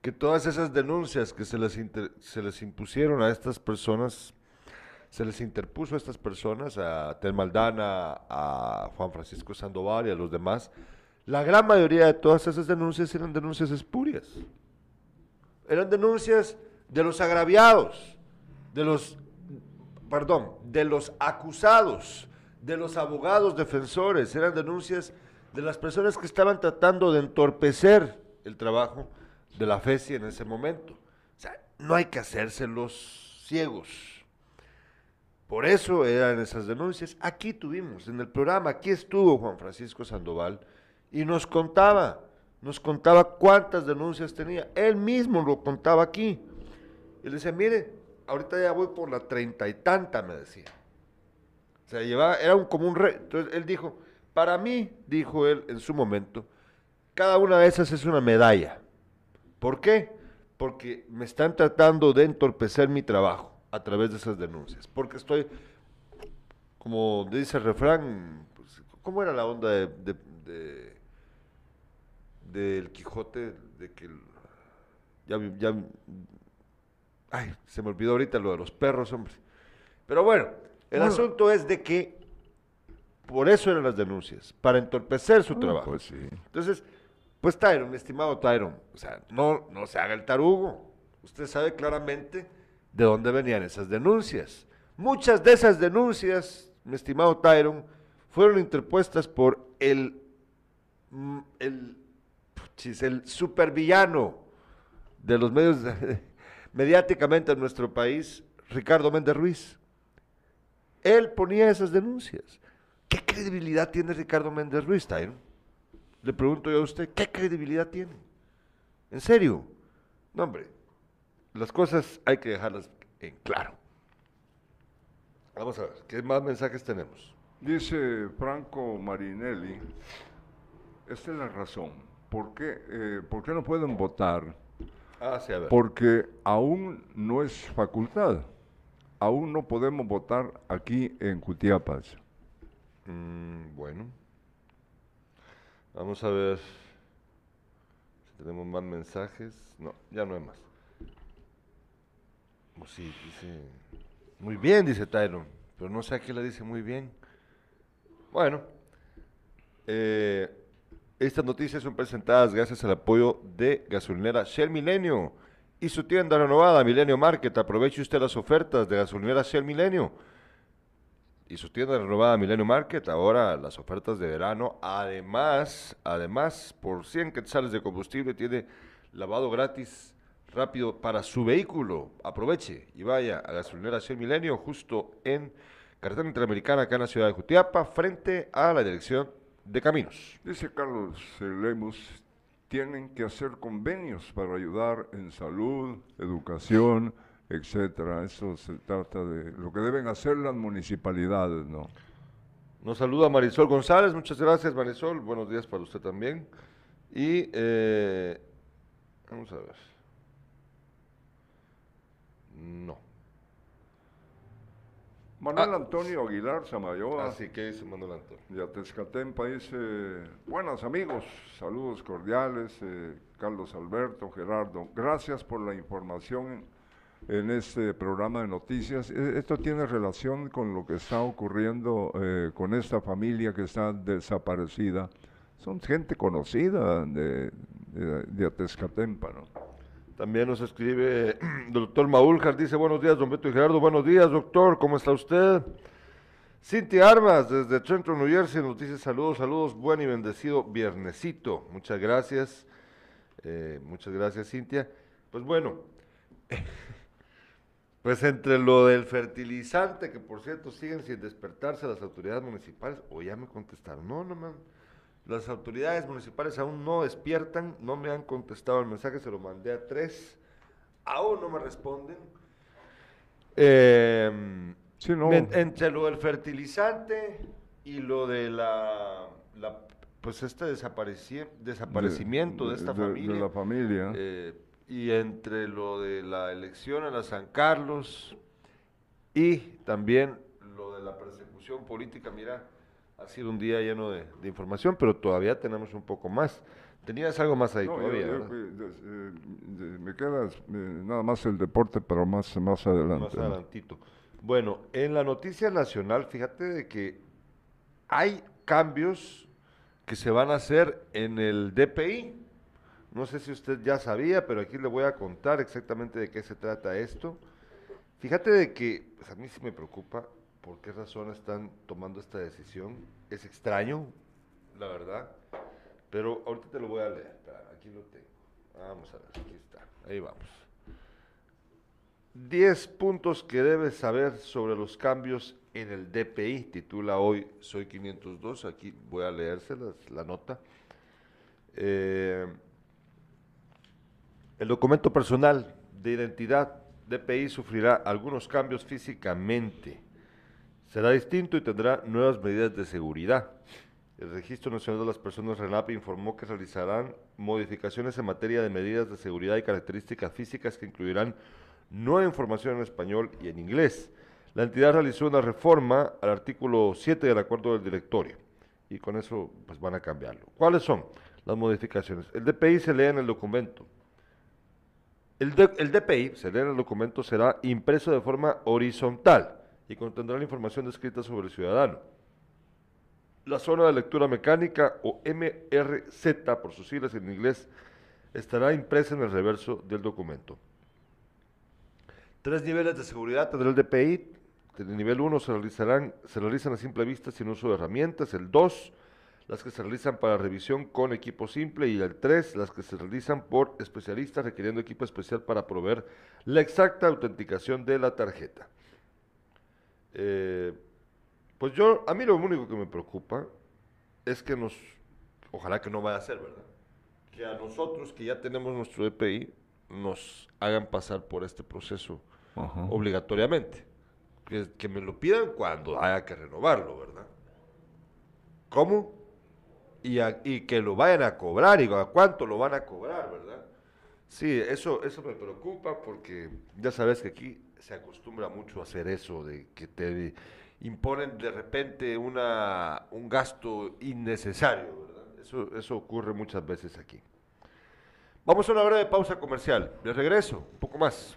que todas esas denuncias que se les, inter- se les impusieron a estas personas, se les interpuso a estas personas, a Tel Maldana, a Juan Francisco Sandoval y a los demás, la gran mayoría de todas esas denuncias eran denuncias espurias. Eran denuncias de los agraviados, de los, perdón, de los acusados, de los abogados defensores, eran denuncias de las personas que estaban tratando de entorpecer el trabajo de la FESI en ese momento. O sea, no hay que hacerse los ciegos. Por eso eran esas denuncias. Aquí tuvimos, en el programa, aquí estuvo Juan Francisco Sandoval y nos contaba, nos contaba cuántas denuncias tenía. Él mismo lo contaba aquí. Le decía, mire, ahorita ya voy por la treinta y tanta, me decía. O sea, llevaba, era un, como un re... Entonces él dijo, para mí, dijo él en su momento, cada una de esas es una medalla. ¿Por qué? Porque me están tratando de entorpecer mi trabajo a través de esas denuncias. Porque estoy, como dice el refrán, pues, ¿cómo era la onda de, de- de- del Quijote? De que ya, ya, ay, se me olvidó ahorita lo de los perros, hombre. Pero bueno, el Bueno. asunto es de que por eso eran las denuncias, para entorpecer su Ah, trabajo. Pues sí. Entonces, pues Tyron, mi estimado Tyron, o sea, no, no se haga el tarugo. Usted sabe claramente de dónde venían esas denuncias. Muchas de esas denuncias, mi estimado Tyron, fueron interpuestas por el, mm, el, el supervillano de los medios mediáticamente en nuestro país, Ricardo Méndez Ruiz. Él ponía esas denuncias. ¿Qué credibilidad tiene Ricardo Méndez Ruiz, Tyron? Le pregunto yo a usted, ¿qué credibilidad tiene? ¿En serio? No, hombre, las cosas hay que dejarlas en claro. Vamos a ver, ¿qué más mensajes tenemos? Dice Franco Marinelli, esta es la razón. ¿Por qué, eh, ¿por qué no pueden votar? Ah, sí, a ver. Porque aún no es facultad. Aún no podemos votar aquí en Cutiapas. Mm, bueno. Vamos a ver si tenemos más mensajes. No, ya no hay más. Oh, sí, dice. Muy bien, dice Tyron. Pero no sé a qué le dice muy bien. Bueno. eh, estas noticias son presentadas gracias al apoyo de gasolinera Shell Milenio y su tienda renovada Milenio Market. Aproveche usted las ofertas de gasolinera Shell Milenio y su tienda renovada Milenio Market, ahora las ofertas de verano, además, además, por 100 quetzales de combustible tiene lavado gratis rápido para su vehículo. Aproveche y vaya a gasolinera Shell Milenio, justo en Carretera Interamericana, acá en la ciudad de Jutiapa, frente a la dirección de caminos. Dice Carlos Lemus, tienen que hacer convenios para ayudar en salud, educación, etcétera. Eso se trata de lo que deben hacer las municipalidades, ¿no? Nos saluda Marisol González, muchas gracias Marisol, buenos días para usted también. Y eh, vamos a ver. No. Manuel Ah. Antonio Aguilar Samayoa. Así que dice Manuel Antonio. de Atezcatempa dice, buenas amigos, saludos cordiales, eh, Carlos Alberto, Gerardo, gracias por la información en, este programa de noticias. Eh, Esto tiene relación con lo que está ocurriendo eh, con esta familia que está desaparecida. Son gente conocida de, de, de Atezcatempa, ¿no? También nos escribe el doctor Maúljar, dice buenos días, don Beto y Gerardo, buenos días, doctor, ¿cómo está usted? Cintia Armas, desde Centro New Jersey, nos dice saludos, saludos, buen y bendecido viernesito. Muchas gracias, eh, muchas gracias, Cintia. Pues bueno, pues entre lo del fertilizante, que por cierto siguen sin despertarse las autoridades municipales, o ya me contestaron, no, no. Las autoridades municipales aún no despiertan, no me han contestado el mensaje, se lo mandé a tres, aún no me responden. Eh, Sí, no. en- entre lo del fertilizante y lo de la, la- pues este desapareci- desaparecimiento de, esta de- de familia. la familia. eh, y entre lo de la elección a la San Carlos y también lo de la persecución política, mira, ha sido un día lleno de, de información, pero todavía tenemos un poco más. Tenías algo más ahí No, todavía, eh, me queda eh, nada más el deporte, pero más, más adelante. Más adelantito. Bueno, en la noticia nacional, fíjate de que hay cambios que se van a hacer en el DPI. No sé si usted ya sabía, pero aquí le voy a contar exactamente de qué se trata esto. Fíjate de que pues, a mí sí me preocupa por qué razón están tomando esta decisión. Es extraño, la verdad, pero ahorita te lo voy a leer. Aquí lo tengo. Vamos a ver, aquí está. Ahí vamos. 10 puntos que debes saber sobre los cambios en el DPI, titula hoy Soy 502, aquí voy a leérselas la nota. Eh, el documento personal de identidad DPI sufrirá algunos cambios físicamente. Será distinto y tendrá nuevas medidas de seguridad. El Registro Nacional de las Personas RENAP informó que realizarán modificaciones en materia de medidas de seguridad y características físicas que incluirán nueva información en español y en inglés. La entidad realizó una reforma al artículo 7 del acuerdo del directorio y con eso pues van a cambiarlo. ¿Cuáles son las modificaciones? El DPI se lee en el documento. El, el DPI, se lee en el documento, será impreso de forma horizontal y contendrá la información descrita sobre el ciudadano. La zona de lectura mecánica o MRZ por sus siglas en inglés estará impresa en el reverso del documento. Tres niveles de seguridad tendrá el DPI. El nivel 1 se, realizarán, se realizan a simple vista sin uso de herramientas. El 2, las que se realizan para revisión con equipo simple. Y el 3, las que se realizan por especialistas requiriendo equipo especial para proveer la exacta autenticación de la tarjeta. Eh, pues yo, a mí lo único que me preocupa es que nos, ojalá que no vaya a ser, ¿verdad? Que a nosotros que ya tenemos nuestro DPI nos hagan pasar por este proceso obligatoriamente. Que, que me lo pidan cuando haya que renovarlo, ¿verdad? ¿Cómo? Y, a- y que lo vayan a cobrar, y a cuánto lo van a cobrar, ¿verdad? Sí, eso, eso me preocupa porque ya sabes que aquí se acostumbra mucho a hacer eso, de que te imponen de repente una, un gasto innecesario, ¿verdad? Eso, eso ocurre muchas veces aquí. Vamos a una breve pausa comercial. De regreso, un poco más.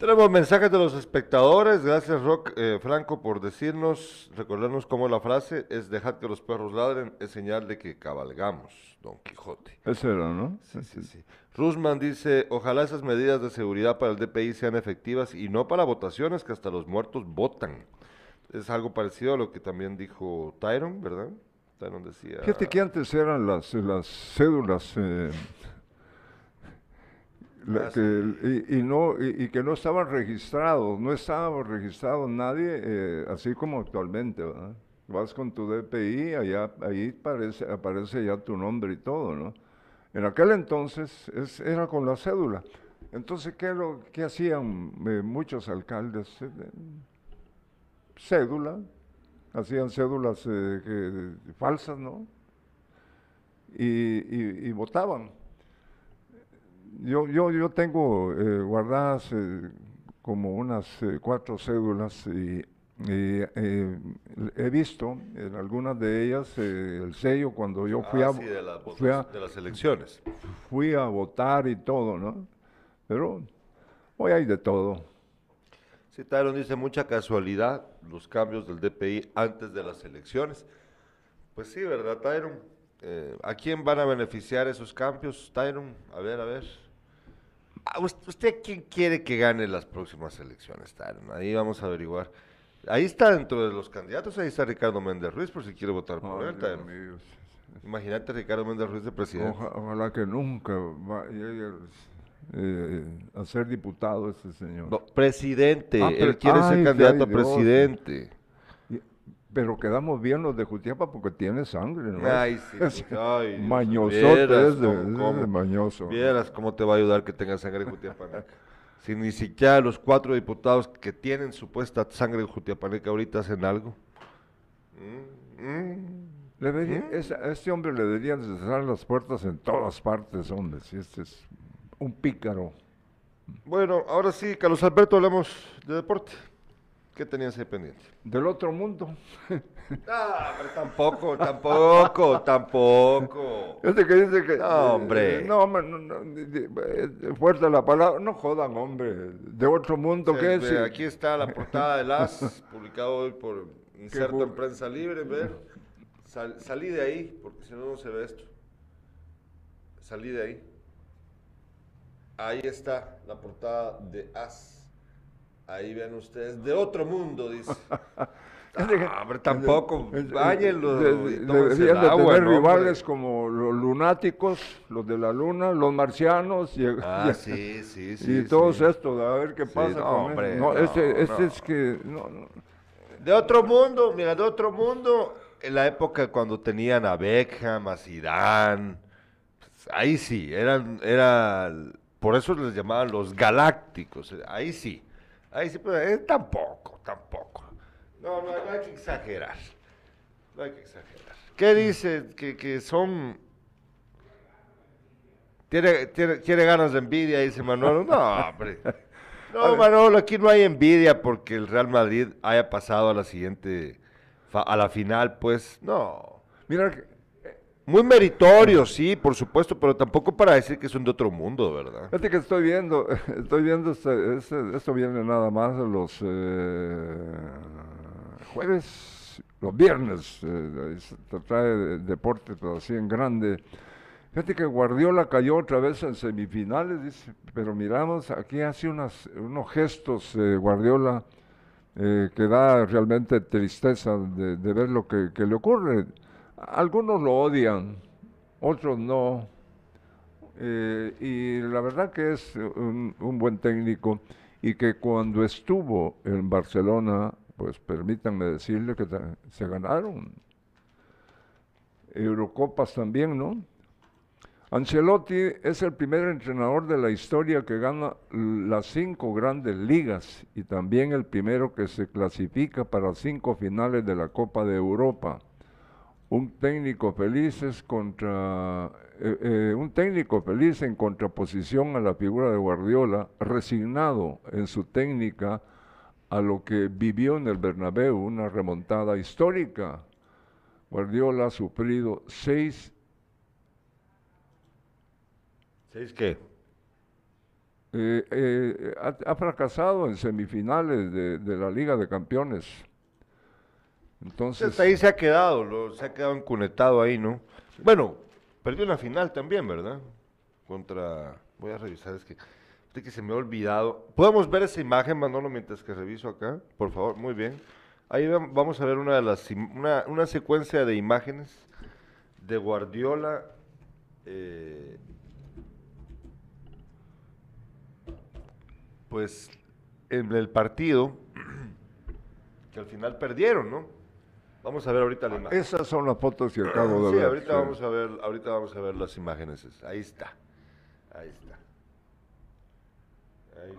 Tenemos mensajes de los espectadores. Gracias, Rock eh, Franco, por decirnos, recordarnos cómo la frase es dejar que los perros ladren, es señal de que cabalgamos, Don Quijote. Eso era, ¿no? Sí, sí, sí. Rusman dice, ojalá esas medidas de seguridad para el DPI sean efectivas y no para votaciones que hasta los muertos votan. Es algo parecido a lo que también dijo Tyron, ¿verdad? Tyron decía... Fíjate que antes eran las, las cédulas... Eh, la que, y, y, no, y, y, que no estaban registrados, no estaba registrado nadie, eh, así como actualmente, ¿verdad? Vas con tu DPI, allá, ahí aparece, aparece ya tu nombre y todo, ¿no? En aquel entonces es, era con la cédula. Entonces, ¿qué, lo, qué hacían eh, muchos alcaldes? Eh, cédula, hacían cédulas que, falsas, ¿no? y votaban yo, yo, yo tengo eh, guardadas eh, como unas eh, cuatro cédulas y, he visto en algunas de ellas el sello cuando yo fui, ah, a, sí, de, la fui a de las elecciones. Fui a votar y todo, ¿no? Pero hoy hay de todo. Sí, Tyron dice mucha casualidad los cambios del DPI antes de las elecciones. Pues sí, ¿verdad, Tyron? Eh, ¿A quién van a beneficiar esos cambios, Tyron? A ver, a ver. Ah, ¿Usted quién quiere que gane las próximas elecciones, Tyron? Ahí vamos a averiguar. Ahí está dentro de los candidatos, ahí está Ricardo Méndez Ruiz, por si quiere votar por él, Tyron. Imagínate Ricardo Méndez Ruiz de presidente. Ojalá, ojalá que nunca va, llegue eh, a ser diputado ese señor. No, presidente, ah, él quiere ay, ser candidato a presidente. Pero quedamos bien los de Jutiapa porque tiene sangre, ¿no? Ay, sí. Ay, Mañosote es, de, de mañoso. Vieras cómo te va a ayudar que tenga sangre Jutiapaneca. si ni siquiera los cuatro diputados que tienen supuesta sangre Jutiapaneca ahorita hacen algo. Mm, mm, debería, mm. es, a este hombre le deberían cerrar las puertas en todas partes, hombre. Si este es un pícaro. Bueno, ahora sí, Carlos Alberto, hablemos de deporte. ¿Qué tenías ahí pendiente? Del otro mundo. Ah, pero tampoco, tampoco, tampoco. Este que dice que. No, hombre. Eh, no, hombre, no, no, fuerte la palabra. No jodan, hombre. De otro mundo, ¿qué es? Aquí está la portada de LAS, publicado hoy por Inserto en Prensa Libre. Ver. Sal, salí de ahí, porque si no, no se ve esto. Salí de ahí. Ahí está la portada de AS. Ahí ven ustedes, de otro mundo, dice. Ah, tampoco, bañenlo. Deberían de tener rivales como los lunáticos, los de la luna, los marcianos. Y, ah, y, sí, sí, sí. Y todos estos, a ver qué pasa. no, hombre, no, este, este es que. De otro mundo, mira, de otro mundo, en la época cuando tenían a Beckham, a Zidane, pues, ahí sí, eran, era, por eso les llamaban los galácticos, ahí sí. Ahí sí, pero eh, tampoco, tampoco. No, no, no, hay que exagerar. No hay que exagerar. ¿Qué dice? Que, que son... ¿Tiene, tiene, ¿Tiene ganas de envidia? Dice Manolo. No, hombre. No, Manolo, aquí no hay envidia porque el Real Madrid haya pasado a la siguiente, a la final, pues, no. Mira, muy meritorio, sí, por supuesto, pero tampoco para decir que son de otro mundo, ¿verdad? Fíjate que estoy viendo, estoy viendo, este, este, esto viene nada más los eh, jueves, los viernes, eh, se trae deporte, pero así en grande. Fíjate que Guardiola cayó otra vez en semifinales, dice, pero miramos, aquí hace unas, unos gestos eh, Guardiola que da realmente tristeza de, ver lo que le ocurre. Algunos lo odian, otros no. Eh, y la verdad que es un, un, buen técnico y que cuando estuvo en Barcelona, pues permítanme decirle que se ganaron Eurocopas también, ¿no? Ancelotti es el primer entrenador de la historia que gana las cinco grandes ligas y también el primero que se clasifica para cinco finales de la Copa de Europa. Un técnico feliz es contra eh, eh, un técnico feliz en contraposición a la figura de Guardiola, resignado en su técnica a lo que vivió en el Bernabéu, una remontada histórica. Guardiola ha sufrido seis ¿Seis qué? Eh, eh, ha, fracasado en semifinales de, la Liga de Campeones. Entonces ahí se ha quedado, se ha quedado encunetado ahí, ¿no? Bueno, perdió una final también, ¿verdad? Contra, voy a revisar, es que, es que se me ha olvidado. ¿Podemos ver esa imagen, Manolo, mientras que reviso acá? Por favor, muy bien. Ahí vamos a ver una de las, una, una secuencia de imágenes de Guardiola eh, pues en el partido que al final perdieron, ¿no? Vamos a ver ahorita la imagen. Esas son las fotos que acabo de sí, ver. Ahorita vamos a ver, ahorita vamos a ver las imágenes. Ahí está. Ahí está. Ahí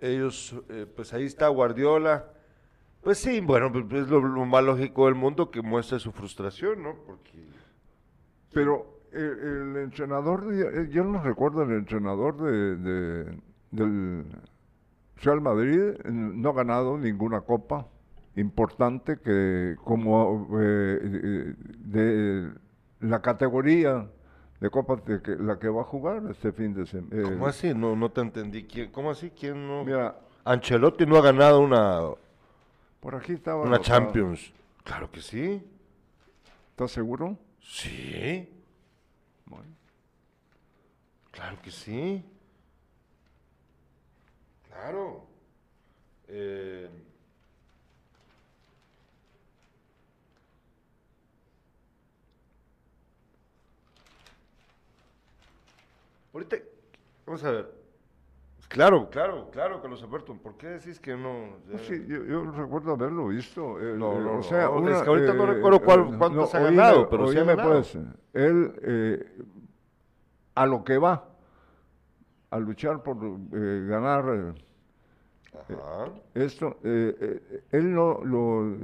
Ellos, eh, pues ahí está Guardiola. Pues sí, bueno, pues es lo, más lógico del mundo que muestre su frustración, ¿no? Porque. Pero el, entrenador, eh, yo no recuerdo el entrenador de, del Real Madrid, eh, no ha ganado ninguna copa importante que como eh, de la categoría de copa de que, la que va a jugar este fin de semana. ¿Cómo así? No, no te entendí. ¿Quién, ¿Cómo así? ¿Quién no? Mira, Ancelotti no ha ganado una... Por aquí estaba... Una Champions. Claro que sí. ¿Estás seguro? Sí. Claro que sí. Claro. Eh, ahorita, vamos a ver. Claro, claro, claro, Carlos Alberto. ¿Por qué decís que no? sí, yo, recuerdo haberlo visto. no, no, o sea, es que ahorita no eh, recuerdo cuál, cuántos ha ganado, pero sí ha ganado. Pues, él, eh, a lo que va, a luchar por eh, ganar eh, esto, eh, él no, lo,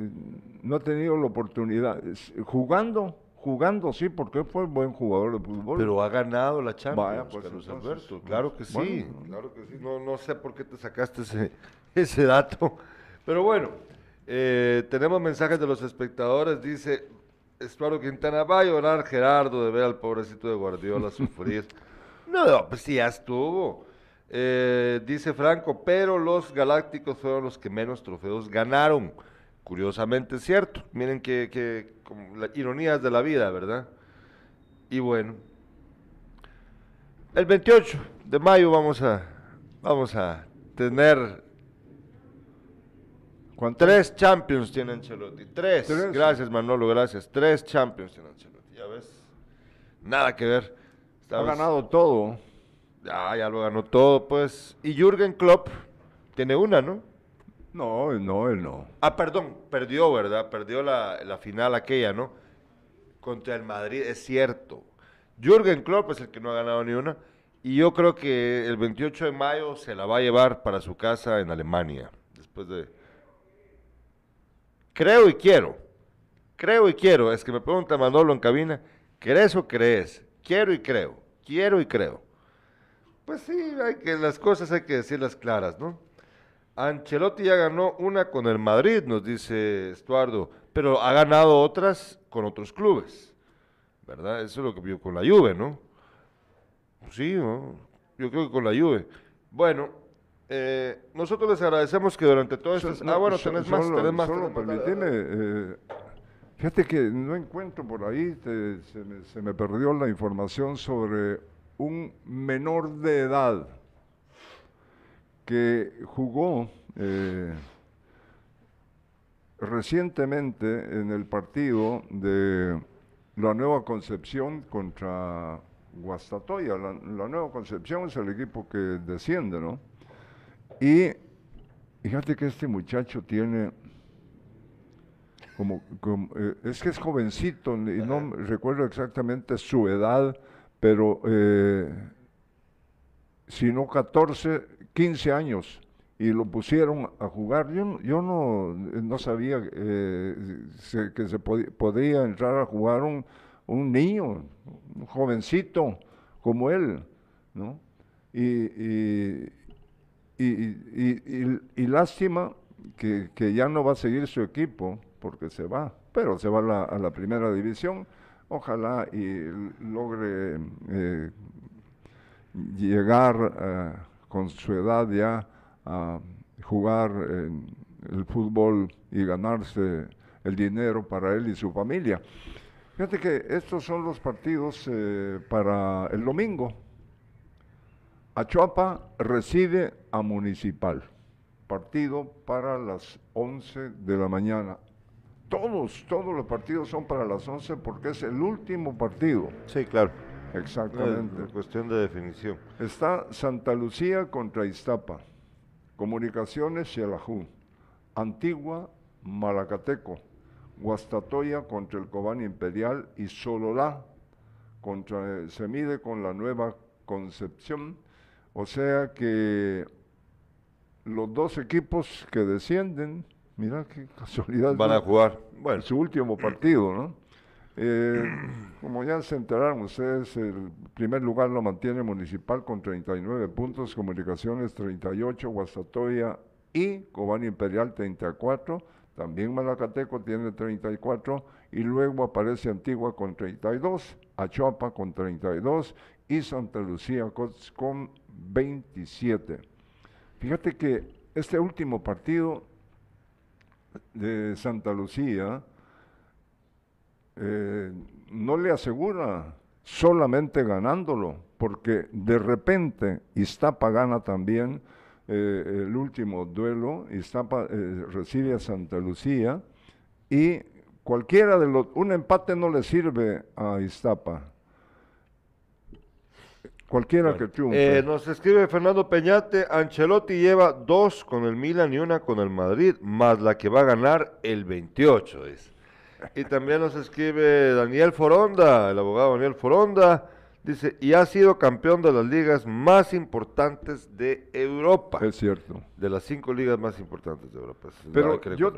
no ha tenido la oportunidad. Jugando, jugando sí, porque fue buen jugador de fútbol. Pero ha ganado la Champions, pues, Alberto. Claro que sí, claro que sí. No, no sé por qué te sacaste ese, ese dato. Pero bueno, tenemos mensajes de los espectadores. Dice, Estuardo Quintana, va a llorar Gerardo de ver al pobrecito de Guardiola sufrir. no, pues sí, ya estuvo. Eh, dice Franco, pero los Galácticos fueron los que menos trofeos ganaron. Curiosamente es cierto. Miren que, que ironías de la vida, ¿verdad? Y bueno, el 28 de mayo vamos a, vamos a tener Tres Champions tiene Ancelotti. Tres. Gracias, Manolo, gracias. Tres Champions tiene Ancelotti. Ya ves. Nada que ver. Ha ganado todo. Ya, ya lo ganó todo, pues. Y Jürgen Klopp tiene una, ¿no? No, no, él no. Ah, perdón, perdió, ¿verdad? Perdió la, la final aquella, ¿no? Contra el Madrid, es cierto. Jürgen Klopp es el que no ha ganado ni una. Y yo creo que el 28 de mayo se la va a llevar para su casa en Alemania. Después de Creo y quiero. Creo y quiero. Es que me pregunta Manolo en cabina, ¿crees o crees? Quiero y creo. Quiero y creo. Pues sí, hay que, las cosas hay que decirlas claras, ¿no? Ancelotti ya ganó una con el Madrid, nos dice Estuardo, pero ha ganado otras con otros clubes, ¿verdad? Eso es lo que vio con la Juve, ¿no? Sí, ¿no? yo creo que con la Juve. Bueno, eh, nosotros les agradecemos que durante todo esto... ah, bueno, tenés más, tenés más. Solo eh, fíjate que no encuentro por ahí, se, me, perdió la información sobre un menor de edad que jugó eh, recientemente en el partido de la Nueva Concepción contra Guastatoya. La, Nueva Concepción es el equipo que desciende, ¿no? Y fíjate que este muchacho tiene como, eh, es que es jovencito y no recuerdo exactamente su edad, pero eh, si no 14, 15 años y lo pusieron a jugar. Yo, yo no, no sabía eh, que se podía, podía entrar a jugar un, un niño, un jovencito como él, ¿no? Y, y, y, y- lástima que, que ya no va a seguir su equipo porque se va, pero se va a la, a primera división. Ojalá y logre eh, llegar eh, con su edad ya a jugar en el fútbol y ganarse el dinero para él y su familia. Fíjate que estos son los partidos eh, para el domingo. Achuapa recibe a Municipal. Partido para las 11 de la mañana. Todos, todos los partidos son para las 11 porque es el último partido. Sí, claro. Exactamente. Es cuestión de definición. Está Santa Lucía contra Iztapa, Comunicaciones Xelajú, Antigua, Malacateco, Guastatoya contra el Cobán Imperial y Sololá contra, se mide con la Nueva Concepción. O sea que los dos equipos que descienden, mira qué casualidad. Van a jugar. Bueno, su último partido, ¿no? Eh, como ya se enteraron ustedes, el primer lugar lo mantiene Municipal con 39 puntos, Comunicaciones 38, Guastatoya y Cobán Imperial 34, también Malacateco tiene 34 y luego aparece Antigua con 32, Achuapa con 32 y Santa Lucía con, con 27. Fíjate que este último partido de Santa Lucía eh, no le asegura solamente ganándolo, porque de repente Iztapa gana también eh, el último duelo, Iztapa eh, recibe a Santa Lucía y cualquiera de los, un empate no le sirve a Iztapa. Cualquiera que triunfe. Eh, nos escribe Fernando Peñate, Ancelotti lleva dos con el Milan y una con el Madrid, más la que va a ganar el 28, dice. Y también nos escribe Daniel Foronda, el abogado Daniel Foronda, dice, y ha sido campeón de las ligas más importantes de Europa. es cierto. De las cinco ligas más importantes de Europa. Eso Pero yo,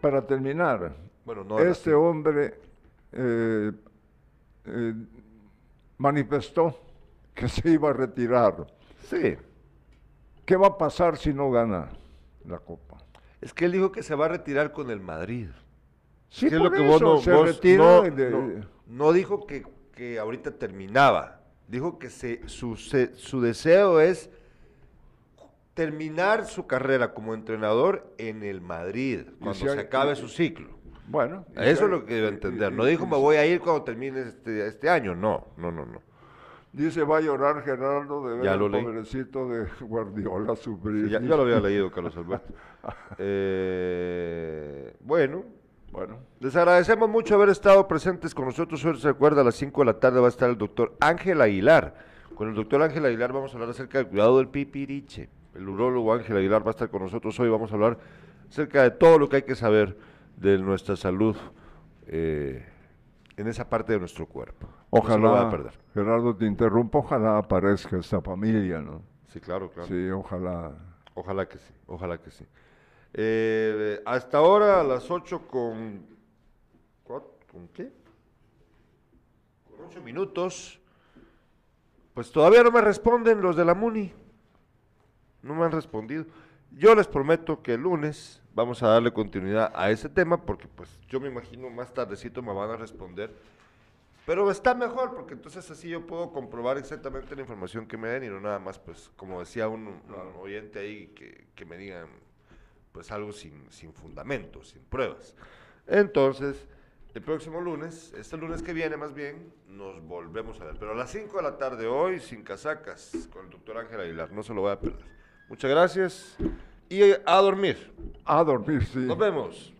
para terminar, Bueno, no este hombre eh, eh, manifestó que se iba a retirar. Sí, ¿Qué va a pasar si no gana la Copa? es que él dijo que se va a retirar con el Madrid. Sí, ¿Qué es por lo que vos no, vos no- de- no- no dijo que, que ahorita terminaba. Dijo que se, su, se- su deseo es terminar su carrera como entrenador en el Madrid, cuando si se acabe su ciclo. Bueno. Eso si es lo que debe entender. No dijo me voy a ir cuando termine este, este año. No, no, no, no. Dice, va a llorar Gerardo de ver Ya lo pobrecito de Guardiola sufrir. Sí, ya, ya lo había leído, Carlos Alberto. Eh, bueno, Bueno, Les agradecemos mucho haber estado presentes con nosotros. Hoy se recuerda a las 5 de la tarde va a estar el doctor Ángel Aguilar. Con el doctor Ángel Aguilar vamos a hablar acerca del cuidado del pipiriche. El urólogo Ángel Aguilar va a estar con nosotros hoy. Vamos a hablar acerca de todo lo que hay que saber de nuestra salud eh, en esa parte de nuestro cuerpo. No se lo vaya ojalá, a perder. Gerardo, te interrumpo, ojalá aparezca esta familia, ¿no? Sí, claro, claro. Sí, ojalá. Ojalá que sí, ojalá que sí. Eh, hasta ahora a las 8 con... ¿cuat- ¿Con qué? Con 8 minutos. Pues todavía no me responden los de la MUNI. No me han respondido. Yo les prometo que el lunes vamos a darle continuidad a ese tema porque pues yo me imagino más tardecito me van a responder. Pero está mejor porque entonces así yo puedo comprobar exactamente la información que me den y no nada más pues como decía un, un oyente ahí que, que me digan pues algo sin, sin fundamento, sin pruebas. Entonces, el próximo lunes, este lunes que viene más bien, nos volvemos a ver. Pero a las 5 de la tarde hoy, sin casacas, con el doctor Ángel Aguilar, no se lo voy a perder. Muchas gracias y a dormir. A dormir, sí. Nos vemos.